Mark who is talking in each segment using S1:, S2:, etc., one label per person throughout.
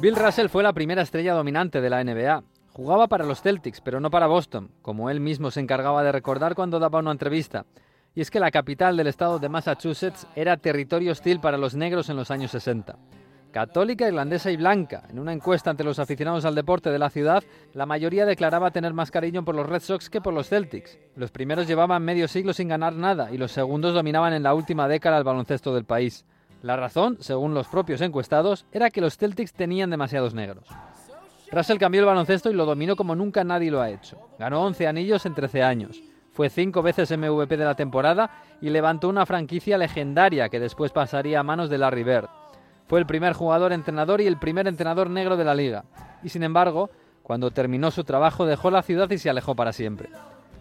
S1: Bill Russell fue la primera estrella dominante de la NBA. Jugaba para los Celtics, pero no para Boston, como él mismo se encargaba de recordar cuando daba una entrevista. Y es que la capital del estado de Massachusetts era territorio hostil para los negros en los años 60. Católica, irlandesa y blanca. En una encuesta entre los aficionados al deporte de la ciudad, la mayoría declaraba tener más cariño por los Red Sox que por los Celtics. Los primeros llevaban medio siglo sin ganar nada y los segundos dominaban en la última década el baloncesto del país. La razón, según los propios encuestados, era que los Celtics tenían demasiados negros. Russell cambió el baloncesto y lo dominó como nunca nadie lo ha hecho. Ganó 11 anillos en 13 años. Fue cinco veces MVP de la temporada y levantó una franquicia legendaria que después pasaría a manos de Larry Bird. Fue el primer jugador entrenador y el primer entrenador negro de la liga. Y sin embargo, cuando terminó su trabajo dejó la ciudad y se alejó para siempre.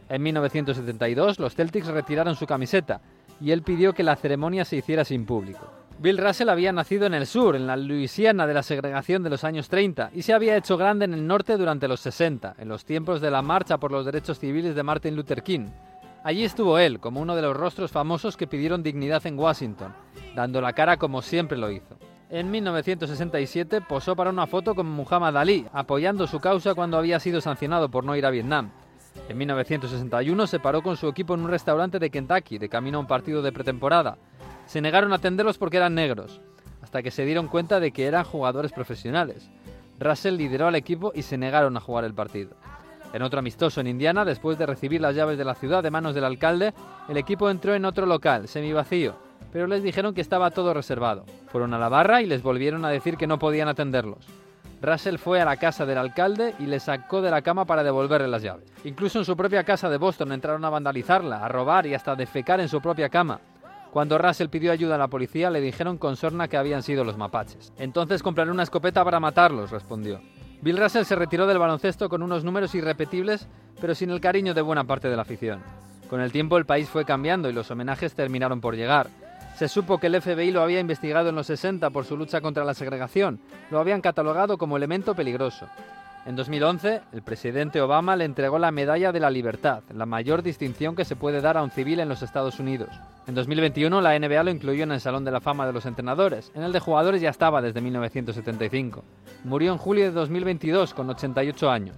S1: En 1972 los Celtics retiraron su camiseta y él pidió que la ceremonia se hiciera sin público. Bill Russell había nacido en el sur, en la Luisiana de la segregación de los años 30, y se había hecho grande en el norte durante los 60, en los tiempos de la marcha por los derechos civiles de Martin Luther King. Allí estuvo él, como uno de los rostros famosos que pidieron dignidad en Washington, dando la cara como siempre lo hizo. En 1967 posó para una foto con Muhammad Ali, apoyando su causa cuando había sido sancionado por no ir a Vietnam. En 1961 se paró con su equipo en un restaurante de Kentucky, de camino a un partido de pretemporada, se negaron a atenderlos porque eran negros, hasta que se dieron cuenta de que eran jugadores profesionales. Russell lideró al equipo y se negaron a jugar el partido. En otro amistoso en Indiana, después de recibir las llaves de la ciudad de manos del alcalde, el equipo entró en otro local, semivacío, pero les dijeron que estaba todo reservado. Fueron a la barra y les volvieron a decir que no podían atenderlos. Russell fue a la casa del alcalde y le sacó de la cama para devolverle las llaves. Incluso en su propia casa de Boston entraron a vandalizarla, a robar y hasta defecar en su propia cama. Cuando Russell pidió ayuda a la policía, le dijeron con sorna que habían sido los mapaches. Entonces compraré una escopeta para matarlos, respondió. Bill Russell se retiró del baloncesto con unos números irrepetibles, pero sin el cariño de buena parte de la afición. Con el tiempo el país fue cambiando y los homenajes terminaron por llegar. Se supo que el FBI lo había investigado en los 60 por su lucha contra la segregación. Lo habían catalogado como elemento peligroso. En 2011, el presidente Obama le entregó la Medalla de la Libertad, la mayor distinción que se puede dar a un civil en los Estados Unidos. En 2021, la NBA lo incluyó en el Salón de la Fama de los Entrenadores. En el de jugadores ya estaba desde 1975. Murió en julio de 2022 con 88 años.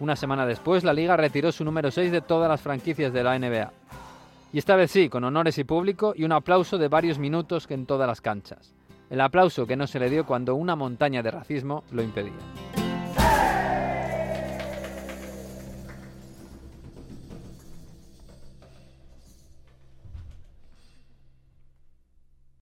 S1: Una semana después, la liga retiró su número 6 de todas las franquicias de la NBA. Y esta vez sí, con honores y público y un aplauso de varios minutos en todas las canchas. El aplauso que no se le dio cuando una montaña de racismo lo impedía.